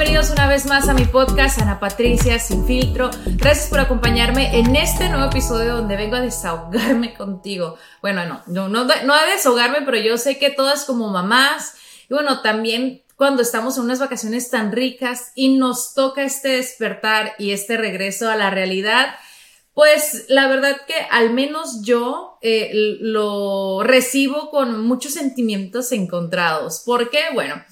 Bienvenidos una vez más a mi podcast Ana Patricia Sin Filtro. Gracias por acompañarme en este nuevo episodio donde vengo a desahogarme contigo. Bueno, no, no, no, no a desahogarme, pero yo sé que todas como mamás y bueno, también cuando estamos en unas vacaciones tan ricas y nos toca este despertar y este regreso a la realidad, pues la verdad que al menos yo eh, lo recibo con muchos sentimientos encontrados. ¿Por qué? Bueno,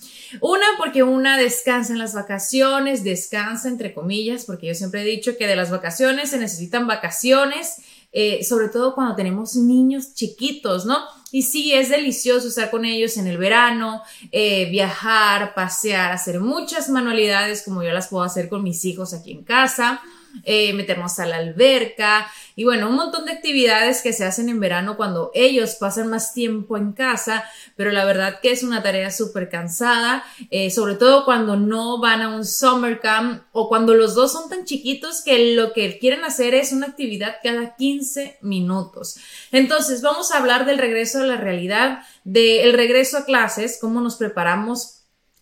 una, porque una descansa en las vacaciones, descansa entre comillas, porque yo siempre he dicho que de las vacaciones se necesitan vacaciones, eh, sobre todo cuando tenemos niños chiquitos, ¿no? Y sí, es delicioso estar con ellos en el verano, eh, viajar, pasear, hacer muchas manualidades como yo las puedo hacer con mis hijos aquí en casa eh, meternos a la alberca y bueno, un montón de actividades que se hacen en verano cuando ellos pasan más tiempo en casa, pero la verdad que es una tarea súper cansada, eh, sobre todo cuando no van a un summer camp o cuando los dos son tan chiquitos que lo que quieren hacer es una actividad cada 15 minutos. Entonces, vamos a hablar del regreso a la realidad, del regreso a clases, cómo nos preparamos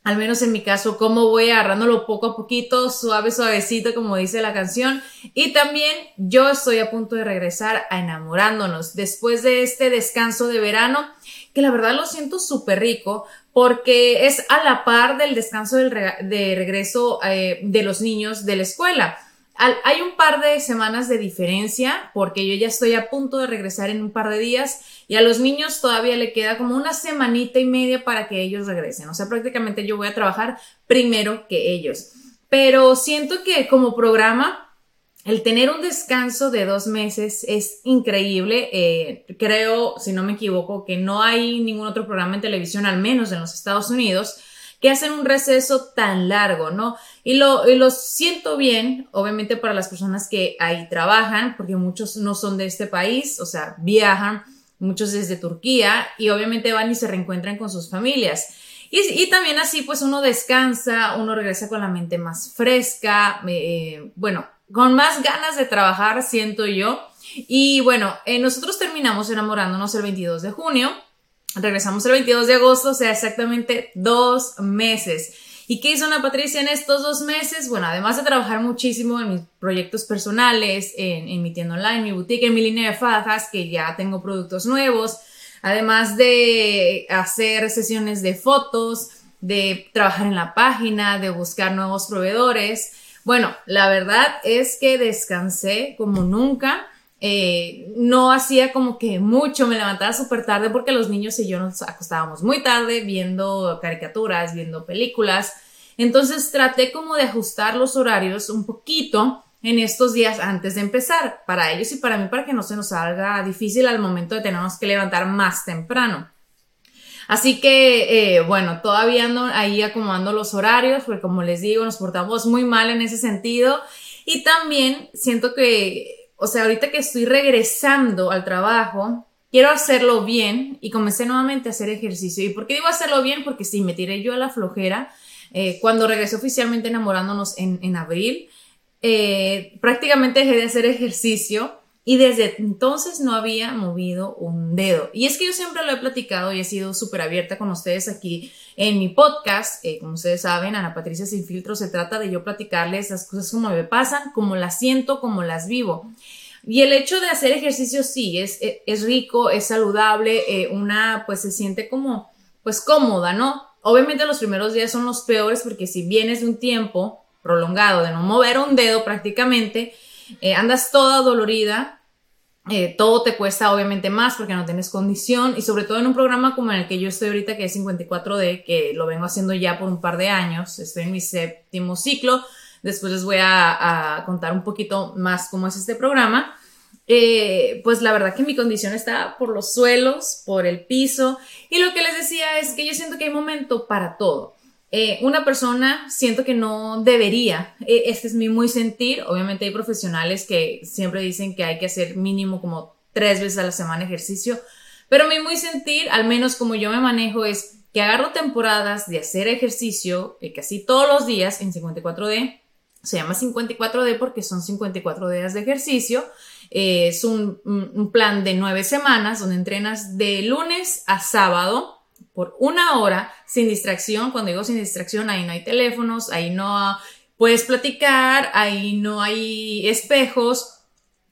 al menos en mi caso, cómo voy agarrándolo poco a poquito, suave, suavecito, como dice la canción. Y también yo estoy a punto de regresar a enamorándonos después de este descanso de verano, que la verdad lo siento súper rico porque es a la par del descanso de regreso eh, de los niños de la escuela hay un par de semanas de diferencia porque yo ya estoy a punto de regresar en un par de días y a los niños todavía le queda como una semanita y media para que ellos regresen. O sea, prácticamente yo voy a trabajar primero que ellos. Pero siento que como programa, el tener un descanso de dos meses es increíble. Eh, creo, si no me equivoco, que no hay ningún otro programa en televisión, al menos en los Estados Unidos, que hacen un receso tan largo, ¿no? Y lo, y lo siento bien, obviamente para las personas que ahí trabajan, porque muchos no son de este país, o sea, viajan, muchos desde Turquía, y obviamente van y se reencuentran con sus familias. Y, y, también así pues uno descansa, uno regresa con la mente más fresca, eh, bueno, con más ganas de trabajar, siento yo. Y bueno, eh, nosotros terminamos enamorándonos el 22 de junio Regresamos el 22 de agosto, o sea, exactamente dos meses. ¿Y qué hizo Ana Patricia en estos dos meses? Bueno, además de trabajar muchísimo en mis proyectos personales, en, mi tienda online, mi boutique, en mi línea de fajas, que ya tengo productos nuevos, además de hacer sesiones de fotos, de trabajar en la página, de buscar nuevos proveedores. Bueno, la verdad es que descansé como nunca eh, no hacía como que mucho, me levantaba súper tarde porque los niños y yo nos acostábamos muy tarde viendo caricaturas, viendo películas. Entonces traté como de ajustar los horarios un poquito en estos días antes de empezar, para ellos y para mí, para que no se nos salga difícil al momento de tenernos que levantar más temprano. Así que, eh, bueno, todavía ando ahí acomodando los horarios, porque como les digo, nos portamos muy mal en ese sentido. Y también siento que o sea, ahorita que estoy regresando al trabajo, quiero hacerlo bien y comencé nuevamente a hacer ejercicio. ¿Y por qué digo hacerlo bien? Porque sí, me tiré yo a la flojera. Eh, cuando regresé oficialmente enamorándonos en, en abril, eh, prácticamente dejé de hacer ejercicio y desde entonces no había movido un dedo. Y es que yo siempre lo he platicado y he sido súper abierta con ustedes aquí en mi podcast. Eh, como ustedes saben, Ana Patricia Sin Filtro se trata de yo platicarles las cosas como me pasan, como las siento, como las vivo. Y el hecho de hacer ejercicio sí, es, es, rico, es saludable, eh, una pues se siente como pues cómoda, ¿no? Obviamente los primeros días son los peores porque si vienes de un tiempo prolongado de no mover un dedo prácticamente, eh, andas toda dolorida, eh, todo te cuesta obviamente más porque no tienes condición y sobre todo en un programa como en el que yo estoy ahorita que es 54D, que lo vengo haciendo ya por un par de años, estoy en mi séptimo ciclo, después les voy a, contar un poquito más cómo es este programa. Eh, pues la verdad que mi condición está por los suelos, por el piso, y lo que les decía es que yo siento que hay momento para todo. Eh, una persona siento que no debería, eh, este es mi muy sentir, obviamente hay profesionales que siempre dicen que hay que hacer mínimo como tres veces a la semana ejercicio, pero mi muy sentir, al menos como yo me manejo, es que agarro temporadas de hacer ejercicio, que casi todos los días en 54D, se llama 54D porque son 54 días de ejercicio, eh, es un, plan de nueve semanas donde entrenas de lunes a sábado por una hora sin distracción. Cuando digo sin distracción, ahí no hay teléfonos, ahí no puedes platicar, ahí no hay espejos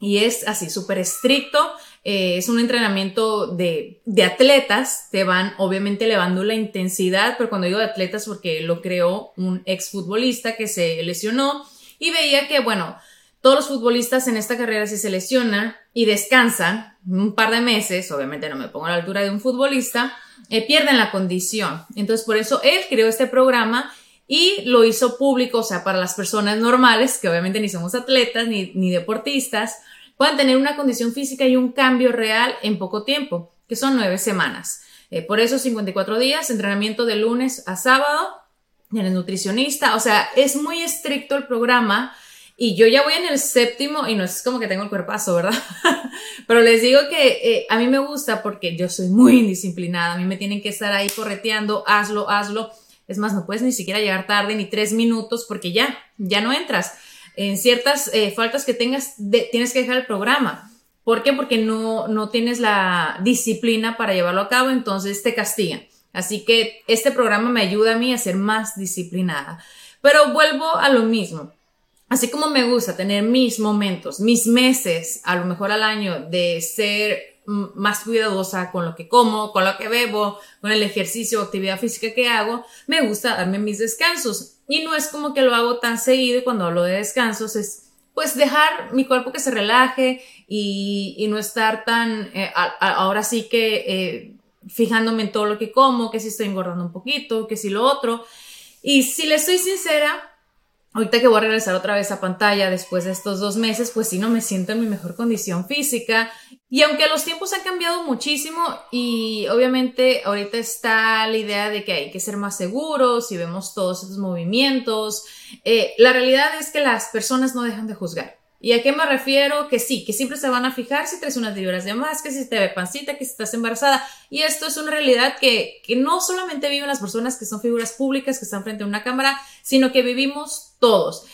y es así súper estricto. Eh, es un entrenamiento de, de, atletas, te van obviamente elevando la intensidad, pero cuando digo de atletas porque lo creó un exfutbolista que se lesionó y veía que, bueno, todos los futbolistas en esta carrera si se lesionan y descansan un par de meses, obviamente no me pongo a la altura de un futbolista, eh, pierden la condición. Entonces por eso él creó este programa y lo hizo público, o sea, para las personas normales, que obviamente ni somos atletas ni, ni deportistas, puedan tener una condición física y un cambio real en poco tiempo, que son nueve semanas. Eh, por eso 54 días, entrenamiento de lunes a sábado, el nutricionista, o sea, es muy estricto el programa y yo ya voy en el séptimo y no es como que tengo el cuerpazo, ¿verdad? Pero les digo que eh, a mí me gusta porque yo soy muy indisciplinada. A mí me tienen que estar ahí correteando, hazlo, hazlo. Es más, no puedes ni siquiera llegar tarde ni tres minutos porque ya, ya no entras. En ciertas eh, faltas que tengas, tienes que dejar el programa. ¿Por qué? Porque no, no tienes la disciplina para llevarlo a cabo, entonces te castigan. Así que este programa me ayuda a mí a ser más disciplinada. Pero vuelvo a lo mismo Así como me gusta tener mis momentos, mis meses, a lo mejor al año, de ser más cuidadosa con lo que como, con lo que bebo, con el ejercicio o actividad física que hago, me gusta darme mis descansos. Y no es como que lo hago tan seguido y cuando hablo de descansos es pues dejar mi cuerpo que se relaje y, no estar tan, eh, ahora sí que eh, fijándome en todo lo que como, que si estoy engordando un poquito, que si lo otro. Y si le soy sincera, ahorita que voy a regresar otra vez a pantalla después de estos dos meses, pues sí no me siento en mi mejor condición física. Y aunque los tiempos han cambiado muchísimo y obviamente ahorita está la idea de que hay que ser más seguros y vemos todos estos movimientos, eh, la realidad es que las personas no dejan de juzgar. ¿Y a qué me refiero? Que sí, que siempre se van a fijar si traes unas libras de más, que si te ve pancita, que si estás embarazada. Y esto es una realidad que, que no solamente viven las personas que son figuras públicas, que están frente a una cámara, sino que vivimos todos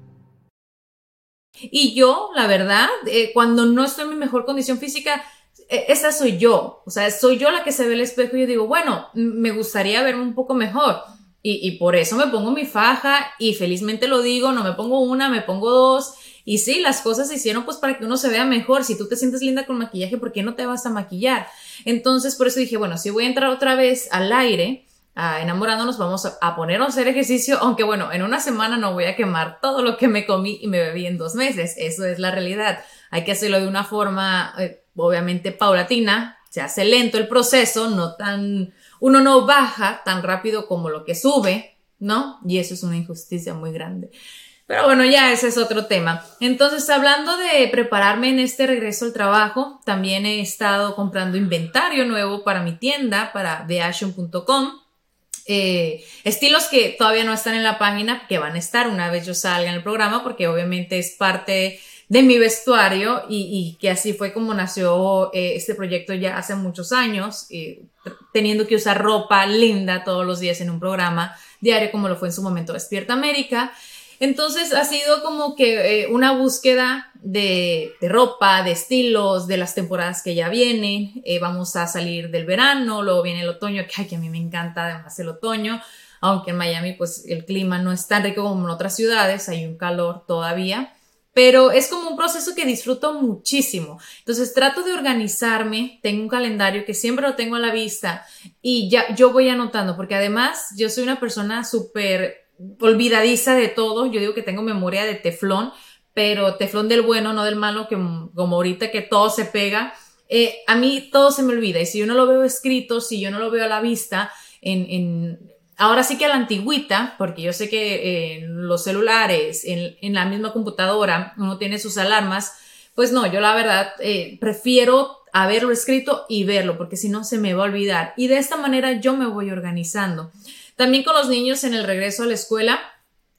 Y yo, la verdad, eh, cuando no estoy en mi mejor condición física, e, esa soy yo. O sea, soy yo la que se ve el espejo y yo digo, bueno, me gustaría verme un poco mejor. Y, y, por eso me pongo mi faja y felizmente lo digo, no me pongo una, me pongo dos. Y sí, las cosas se hicieron pues para que uno se vea mejor. Si tú te sientes linda con maquillaje, ¿por qué no te vas a maquillar? Entonces, por eso dije, bueno, si voy a entrar otra vez al aire, enamorándonos, vamos a, ponernos a hacer ejercicio, aunque bueno, en una semana no voy a quemar todo lo que me comí y me bebí en dos meses, eso es la realidad. hay que hacerlo de una forma, eh, obviamente, paulatina, se hace lento el proceso, no tan, uno no baja tan rápido como lo que sube, ¿no? Y eso es una injusticia muy grande. Pero bueno, ya ese es otro tema. Entonces, hablando de prepararme en este regreso al trabajo, también he estado comprando inventario nuevo para mi tienda, para theaction.com. Eh, estilos que todavía no están en la página, que van a estar una vez yo salga en el programa, porque obviamente es parte de mi vestuario y, que así fue como nació eh, este proyecto ya hace muchos años, eh, teniendo que usar ropa linda todos los días en un programa diario como lo fue en su momento Despierta América. Entonces ha sido como que eh, una búsqueda de, ropa, de estilos, de las temporadas que ya vienen. Eh, vamos a salir del verano, luego viene el otoño, que, que a mí me encanta además el otoño, aunque en Miami pues el clima no es tan rico como en otras ciudades, hay un calor todavía. Pero es como un proceso que disfruto muchísimo. Entonces trato de organizarme, tengo un calendario que siempre lo tengo a la vista y ya yo voy anotando, porque además yo soy una persona súper olvidadiza de todo. Yo digo que tengo memoria de teflón, pero teflón del bueno, no del malo, que como ahorita que todo se pega. Eh, a mí todo se me olvida y si yo no lo veo escrito, si yo no lo veo a la vista, en, en ahora sí que a la antigüita, porque yo sé que en los celulares, en, en, la misma computadora, uno tiene sus alarmas, pues no, yo la verdad eh, prefiero haberlo escrito y verlo, porque si no se me va a olvidar. Y de esta manera yo me voy organizando. También con los niños en el regreso a la escuela,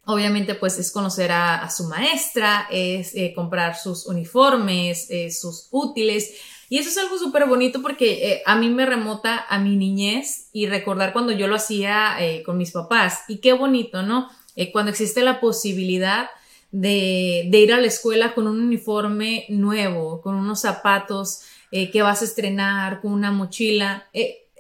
obviamente pues es conocer a, su maestra, es eh, comprar sus uniformes, eh, sus útiles. Y eso es algo súper bonito porque eh, a mí me remota a mi niñez y recordar cuando yo lo hacía con mis papás. Y qué bonito, ¿no? cuando existe la posibilidad de, de, ir a la escuela con un uniforme nuevo, con unos zapatos que vas a estrenar, con una mochila.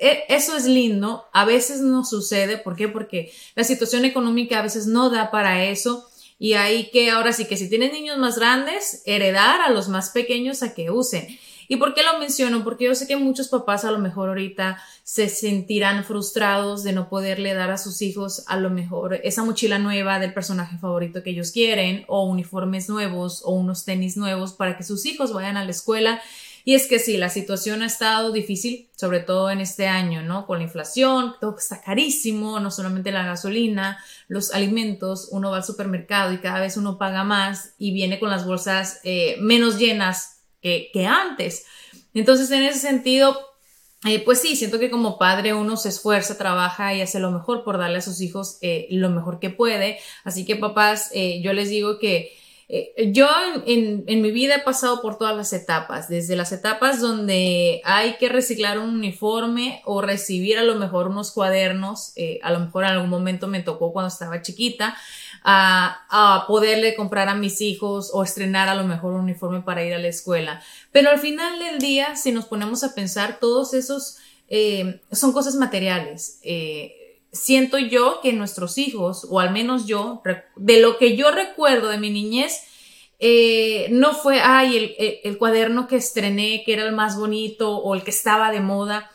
E, eso es lindo, a veces no sucede, ¿por qué? Porque la situación económica a veces no da para eso y hay que ahora sí que si tienen niños más grandes, heredar a los más pequeños a que usen. ¿Y por qué lo menciono? Porque yo sé que muchos papás a lo mejor ahorita se sentirán frustrados de no poderle dar a sus hijos a lo mejor esa mochila nueva del personaje favorito que ellos quieren o uniformes nuevos o unos tenis nuevos para que sus hijos vayan a la escuela y es que sí, la situación ha estado difícil, sobre todo en este año, ¿no? Con la inflación, todo está carísimo, no solamente la gasolina, los alimentos, uno va al supermercado y cada vez uno paga más y viene con las bolsas eh, menos llenas que, que antes. Entonces, en ese sentido, eh, pues sí, siento que como padre uno se esfuerza, trabaja y hace lo mejor por darle a sus hijos eh, lo mejor que puede. Así que papás, yo les digo que eh, yo en, mi vida he pasado por todas las etapas, desde las etapas donde hay que reciclar un uniforme o recibir a lo mejor unos cuadernos, eh, a lo mejor en algún momento me tocó cuando estaba chiquita, a, poderle comprar a mis hijos o estrenar a lo mejor un uniforme para ir a la escuela. Pero al final del día, si nos ponemos a pensar, todos esos eh, son cosas materiales siento yo que nuestros hijos, o al menos yo, de lo que yo recuerdo de mi niñez, eh, no fue, ay, el, cuaderno que estrené, que era el más bonito o el que estaba de moda,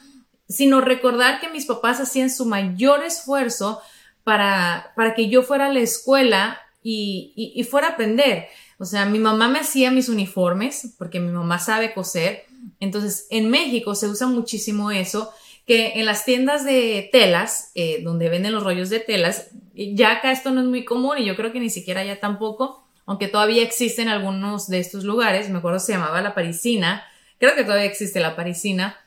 sino recordar que mis papás hacían su mayor esfuerzo para, para que yo fuera a la escuela y, y fuera a aprender. O sea, mi mamá me hacía mis uniformes, porque mi mamá sabe coser. Entonces, en México se usa muchísimo eso que en las tiendas de telas, eh, donde venden los rollos de telas, ya acá esto no es muy común y yo creo que ni siquiera ya tampoco, aunque todavía existen algunos de estos lugares, me acuerdo se llamaba La Parisina, creo que todavía existe La Parisina,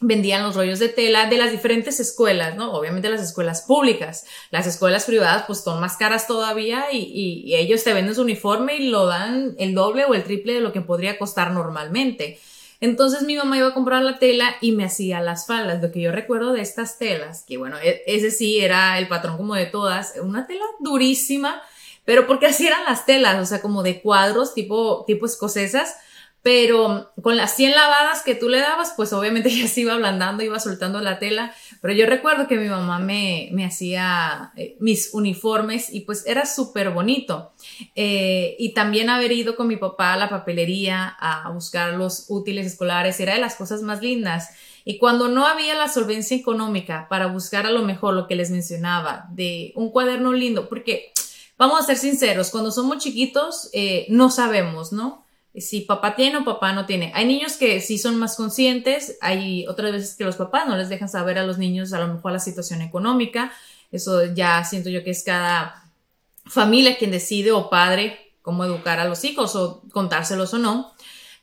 vendían los rollos de tela de las diferentes escuelas, ¿no? Obviamente las escuelas públicas. Las escuelas privadas pues son más caras todavía y, y ellos te venden su uniforme y lo dan el doble o el triple de lo que podría costar normalmente. Entonces mi mamá iba a comprar la tela y me hacía las faldas. Lo que yo recuerdo de estas telas, que bueno, e, ese sí era el patrón como de todas, una tela durísima, pero porque así eran las telas, o sea, como de cuadros tipo, tipo escocesas pero con las 100 lavadas que tú le dabas, pues obviamente ya se iba ablandando, iba soltando la tela, pero yo recuerdo que mi mamá me, me hacía eh, mis uniformes y pues era súper bonito. Eh, y también haber ido con mi papá a la papelería a buscar los útiles escolares era de las cosas más lindas. Y cuando no había la solvencia económica para buscar a lo mejor lo que les mencionaba de un cuaderno lindo, porque vamos a ser sinceros, cuando somos chiquitos eh, no sabemos, ¿no? Si papá tiene o papá no tiene. Hay niños que sí son más conscientes, hay otras veces que los papás no les dejan saber a los niños a lo mejor la situación económica. Eso ya siento yo que es cada familia quien decide o padre cómo educar a los hijos o contárselos o no.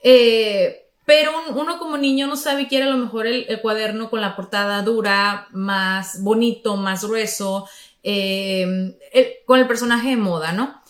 Eh, pero uno como niño no sabe quiere a lo mejor el, cuaderno con la portada dura, más bonito, más grueso, eh, con el personaje de moda, ¿no?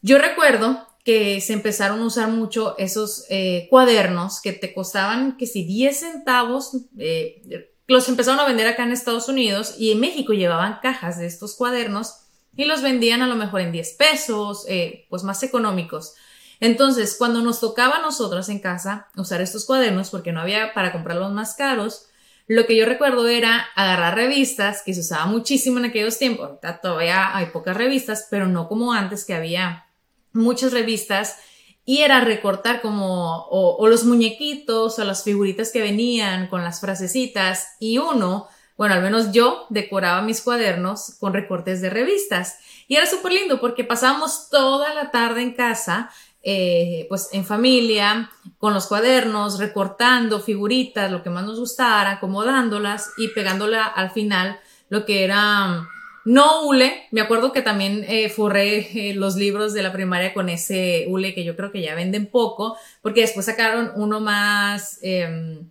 Yo recuerdo que se empezaron a usar mucho esos eh, cuadernos que te costaban, que si 10 centavos, eh, los empezaron a vender acá en Estados Unidos y en México llevaban cajas de estos cuadernos y los vendían a lo mejor en 10 pesos, eh, pues más económicos. Entonces, cuando nos tocaba a nosotros en casa usar estos cuadernos, porque no había para comprarlos más caros, lo que yo recuerdo era agarrar revistas, que se usaba muchísimo en aquellos tiempos. todavía hay pocas revistas, pero no como antes que había muchas revistas y era recortar como o, los muñequitos o las figuritas que venían con las frasecitas y uno, bueno, al menos yo decoraba mis cuadernos con recortes de revistas. Y era súper lindo porque pasábamos toda la tarde en casa, eh, pues en familia, con los cuadernos, recortando figuritas, lo que más nos gustara, acomodándolas y pegándola al final lo que era no hule, me acuerdo que también eh, forré eh, los libros de la primaria con ese hule que yo creo que ya venden poco, porque después sacaron uno más, em,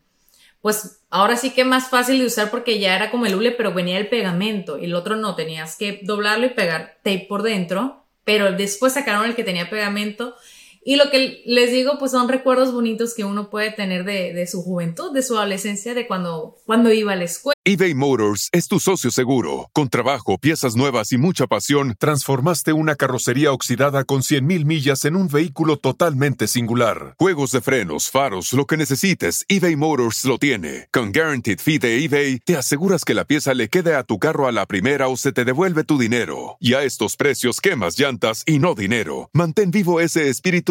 pues ahora sí que más fácil de usar porque ya era como el hule, pero venía el pegamento y el otro no, tenías que doblarlo y pegar tape por dentro, pero después sacaron el que tenía pegamento y lo que les digo, pues son recuerdos bonitos que uno puede tener de, de, su juventud, de su adolescencia, de cuando, cuando iba a la escuela. eBay Motors es tu socio seguro. Con trabajo, piezas nuevas y mucha pasión, transformaste una carrocería oxidada con 100.000 millas en un vehículo totalmente singular. Juegos de frenos, faros, lo que necesites, eBay Motors lo tiene. Con Guaranteed Fee de eBay, te aseguras que la pieza le quede a tu carro a la primera o se te devuelve tu dinero. Y a estos precios, quemas llantas y no dinero. Mantén vivo ese espíritu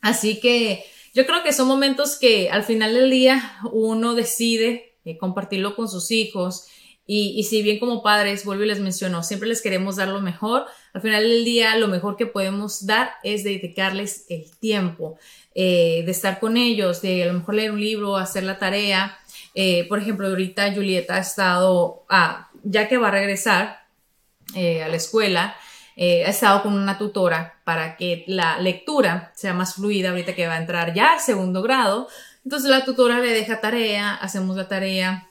Así que yo creo que son momentos que al final del día uno decide eh, compartirlo con sus hijos y, si bien como padres, vuelvo y les menciono, siempre les queremos dar lo mejor, al final del día lo mejor que podemos dar es dedicarles el tiempo, eh, de estar con ellos, de a lo mejor leer un libro, hacer la tarea. Eh, por ejemplo, ahorita Julieta ha estado, ah, ya que va a regresar a la escuela, eh, ha estado con una tutora para que la lectura sea más fluida ahorita que va a entrar ya al segundo grado. Entonces la tutora le deja tarea, hacemos la tarea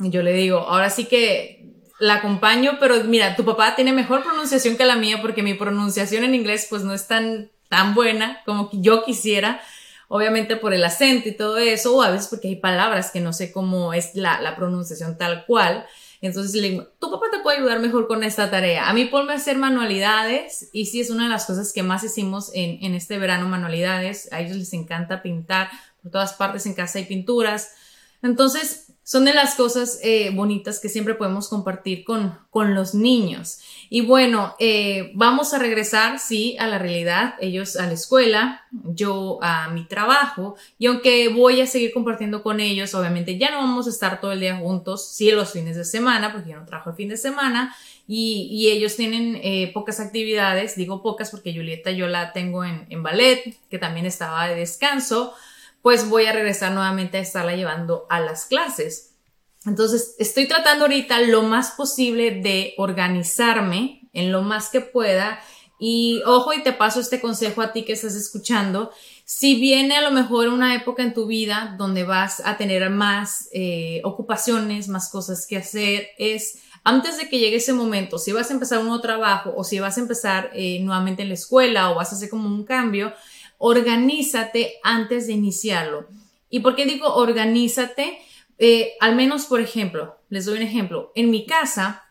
y yo le digo, ahora sí que la acompaño, pero mira, tu papá tiene mejor pronunciación que la mía porque mi pronunciación en inglés pues no es tan, tan buena como yo quisiera obviamente por el acento y todo eso, o a veces porque hay palabras que no sé cómo es la, la pronunciación tal cual. Entonces le digo, tu papá te puede ayudar mejor con esta tarea. A mí ponme a hacer manualidades y sí es una de las cosas que más hicimos en, en este verano, manualidades. A ellos les encanta pintar, por todas partes en casa hay pinturas. Entonces, son de las cosas eh, bonitas que siempre podemos compartir con, con los niños. Y bueno, eh, vamos a regresar, sí, a la realidad, ellos a la escuela, yo a mi trabajo, y aunque voy a seguir compartiendo con ellos, obviamente ya no vamos a estar todo el día juntos, sí, los fines de semana, porque yo no trabajo el fin de semana, y, y ellos tienen eh, pocas actividades, digo pocas porque Julieta yo la tengo en, en ballet, que también estaba de descanso, pues voy a regresar nuevamente a estarla llevando a las clases. Entonces, estoy tratando ahorita lo más posible de organizarme en lo más que pueda. Y ojo, y te paso este consejo a ti que estás escuchando. Si viene a lo mejor una época en tu vida donde vas a tener más eh, ocupaciones, más cosas que hacer, es antes de que llegue ese momento, si vas a empezar un nuevo trabajo o si vas a empezar eh, nuevamente en la escuela o vas a hacer como un cambio, organízate antes de iniciarlo. ¿Y por qué digo organízate? eh, al menos, por ejemplo, les doy un ejemplo. En mi casa,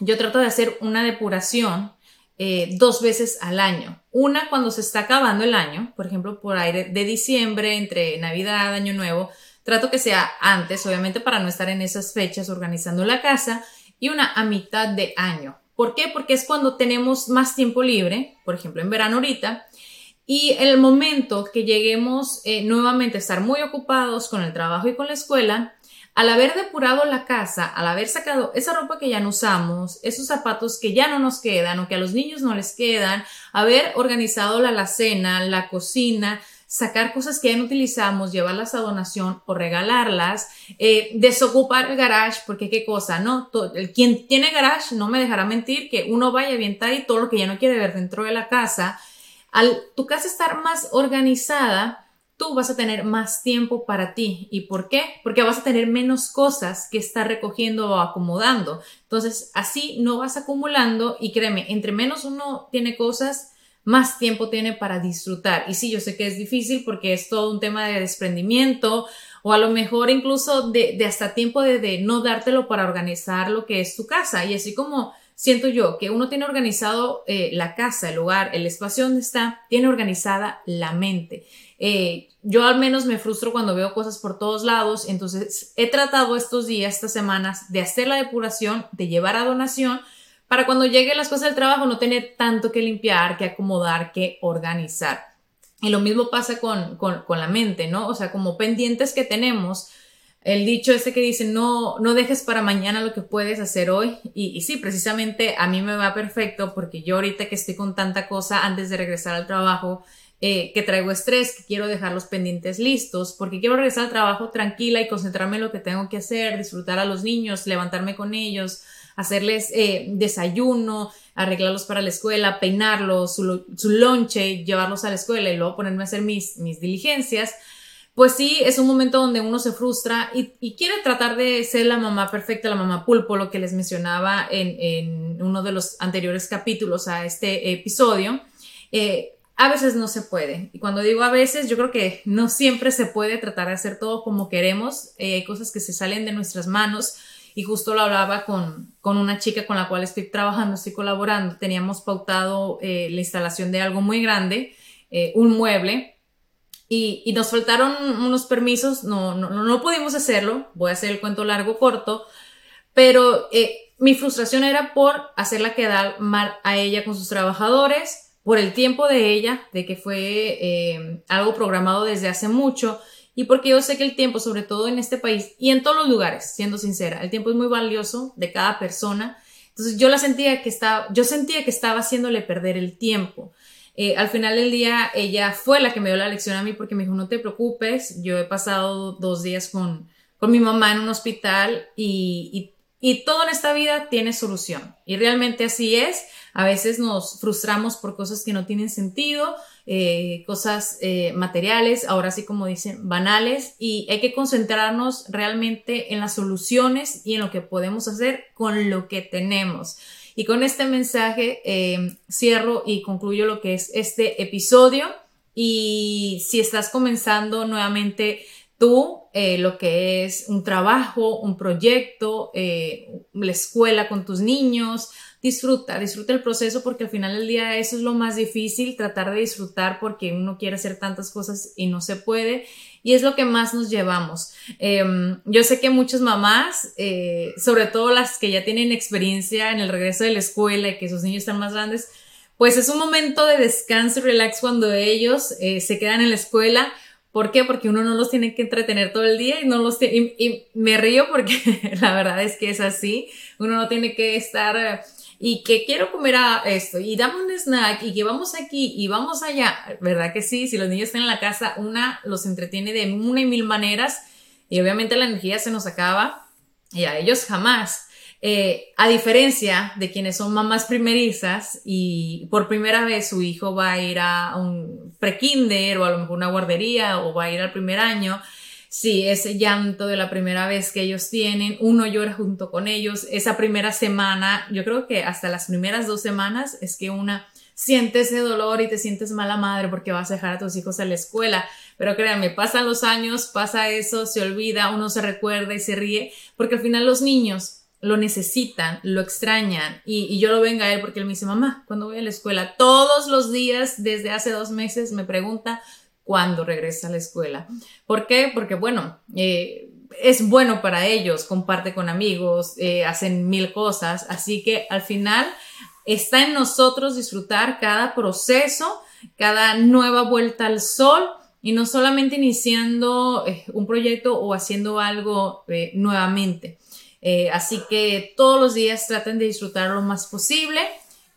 yo trato de hacer una depuración eh, dos veces al año. Una cuando se está acabando el año, por ejemplo, por aire de diciembre, entre Navidad, Año Nuevo. Trato que sea antes, obviamente, para no estar en esas fechas organizando la casa. Y una a mitad de año. ¿Por qué? Porque es cuando tenemos más tiempo libre, por ejemplo, en verano ahorita. Y el momento que lleguemos eh, nuevamente a estar muy ocupados con el trabajo y con la escuela, al haber depurado la casa, al haber sacado esa ropa que ya no usamos, esos zapatos que ya no nos quedan o que a los niños no les quedan, haber organizado la alacena, la cocina, sacar cosas que ya no utilizamos, llevarlas a donación o regalarlas, eh, desocupar el garage, porque qué cosa, ¿no? el, quien tiene garage no me dejará mentir que uno vaya a avientar y todo lo que ya no quiere ver dentro de la casa. Al tu casa estar más organizada, tú vas a tener más tiempo para ti. ¿Y por qué? Porque vas a tener menos cosas que estar recogiendo o acomodando. Entonces, así no vas acumulando y créeme, entre menos uno tiene cosas, más tiempo tiene para disfrutar. Y sí, yo sé que es difícil porque es todo un tema de desprendimiento o a lo mejor incluso de, hasta tiempo de, de no dártelo para organizar lo que es tu casa. Y así como siento yo que uno tiene organizado eh, la casa, el lugar, el espacio donde está, tiene organizada la mente. Eh, yo al menos me frustro cuando veo cosas por todos lados, entonces he tratado estos días, estas semanas, de hacer la depuración, de llevar a donación, para cuando lleguen las cosas del trabajo no tener tanto que limpiar, que acomodar, que organizar. Y lo mismo pasa con, con, con la mente, ¿no? O sea, como pendientes que tenemos, el dicho ese que dice, no, no dejes para mañana lo que puedes hacer hoy. Y, sí, precisamente a mí me va perfecto porque yo ahorita que estoy con tanta cosa antes de regresar al trabajo, eh, que traigo estrés, que quiero dejar los pendientes listos, porque quiero regresar al trabajo tranquila y concentrarme en lo que tengo que hacer, disfrutar a los niños, levantarme con ellos, hacerles eh, desayuno, arreglarlos para la escuela, peinarlos, su, su lonche, llevarlos a la escuela y luego ponerme a hacer mis, mis diligencias pues sí, es un momento donde uno se frustra y, quiere tratar de ser la mamá perfecta, la mamá pulpo, lo que les mencionaba en, uno de los anteriores capítulos a este episodio. Eh, a veces no se puede. Y cuando digo a veces, yo creo que no siempre se puede tratar de hacer todo como queremos. Eh, hay cosas que se salen de nuestras manos. Y justo lo hablaba con, con, una chica con la cual estoy trabajando, estoy colaborando. Teníamos pautado eh, la instalación de algo muy grande, un mueble, y, nos faltaron unos permisos. No, no, no pudimos hacerlo. Voy a hacer el cuento largo, corto. Pero mi frustración era por hacerla quedar mal a ella con sus trabajadores por el tiempo de ella, de que fue eh, algo programado desde hace mucho y porque yo sé que el tiempo, sobre todo en este país y en todos los lugares, siendo sincera, el tiempo es muy valioso de cada persona. Entonces yo la sentía que estaba, yo sentía que estaba haciéndole perder el tiempo. Eh, al final del día, ella fue la que me dio la lección a mí porque me dijo, no te preocupes, yo he pasado dos días con, con mi mamá en un hospital y, y, todo en esta vida tiene solución. Y realmente así es. A veces nos frustramos por cosas que no tienen sentido, eh, cosas eh, materiales, ahora sí como dicen, banales, y hay que concentrarnos realmente en las soluciones y en lo que podemos hacer con lo que tenemos. Y con este mensaje eh, cierro y concluyo lo que es este episodio. Y si estás comenzando nuevamente tú, lo que es un trabajo, un proyecto, la escuela con tus niños, disfruta, disfruta el proceso porque al final del día eso es lo más difícil, tratar de disfrutar porque uno quiere hacer tantas cosas y no se puede y es lo que más nos llevamos. Em, yo sé que muchas mamás, eh, sobre todo las que ya tienen experiencia en el regreso de la escuela y que sus niños están más grandes, pues es un momento de descanso y relax cuando ellos eh, se quedan en la escuela. ¿Por qué? Porque uno no los tiene que entretener todo el día y no los y, y me río porque la verdad es que es así. Uno no tiene que estar y que quiero comer a esto y dame un snack y que vamos aquí y vamos allá, ¿verdad que sí? Si los niños están en la casa, una los entretiene de una y mil maneras y obviamente la energía se nos acaba y a ellos jamás. Eh, a diferencia de quienes son mamás primerizas y por primera vez su hijo va a ir a un prekinder o a lo mejor una guardería o va a ir al primer año, Sí, ese llanto de la primera vez que ellos tienen, uno llora junto con ellos, esa primera semana, yo creo que hasta las primeras dos semanas es que una siente ese dolor y te sientes mala madre porque vas a dejar a tus hijos a la escuela, Pero créanme, pasan los años, pasa eso, se olvida, uno se recuerda y se ríe, porque al final los niños lo necesitan, lo extrañan. Y, yo lo vengo a él porque él me dice, mamá, cuando voy a la escuela, todos los días desde hace dos meses me pregunta cuándo regresa a la escuela. ¿Por qué? Porque bueno, eh, es bueno para ellos, comparte con amigos, eh, hacen mil cosas, así que al final está en nosotros disfrutar cada proceso, cada nueva vuelta al sol y no solamente iniciando eh, un proyecto o haciendo algo nuevamente. Así que todos los días traten de disfrutar lo más posible.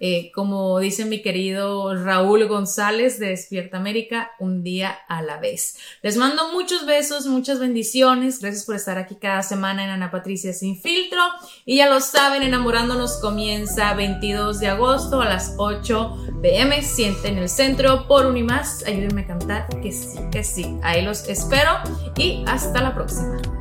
Eh, como dice mi querido Raúl González de Despierta América, un día a la vez. Les mando muchos besos, muchas bendiciones. Gracias por estar aquí cada semana en Ana Patricia Sin Filtro. Y ya lo saben, enamorándonos comienza 22 de agosto a las 8 pm. Siente en el centro por Unimás. Ayúdenme a cantar que sí, que sí. Ahí los espero y hasta la próxima.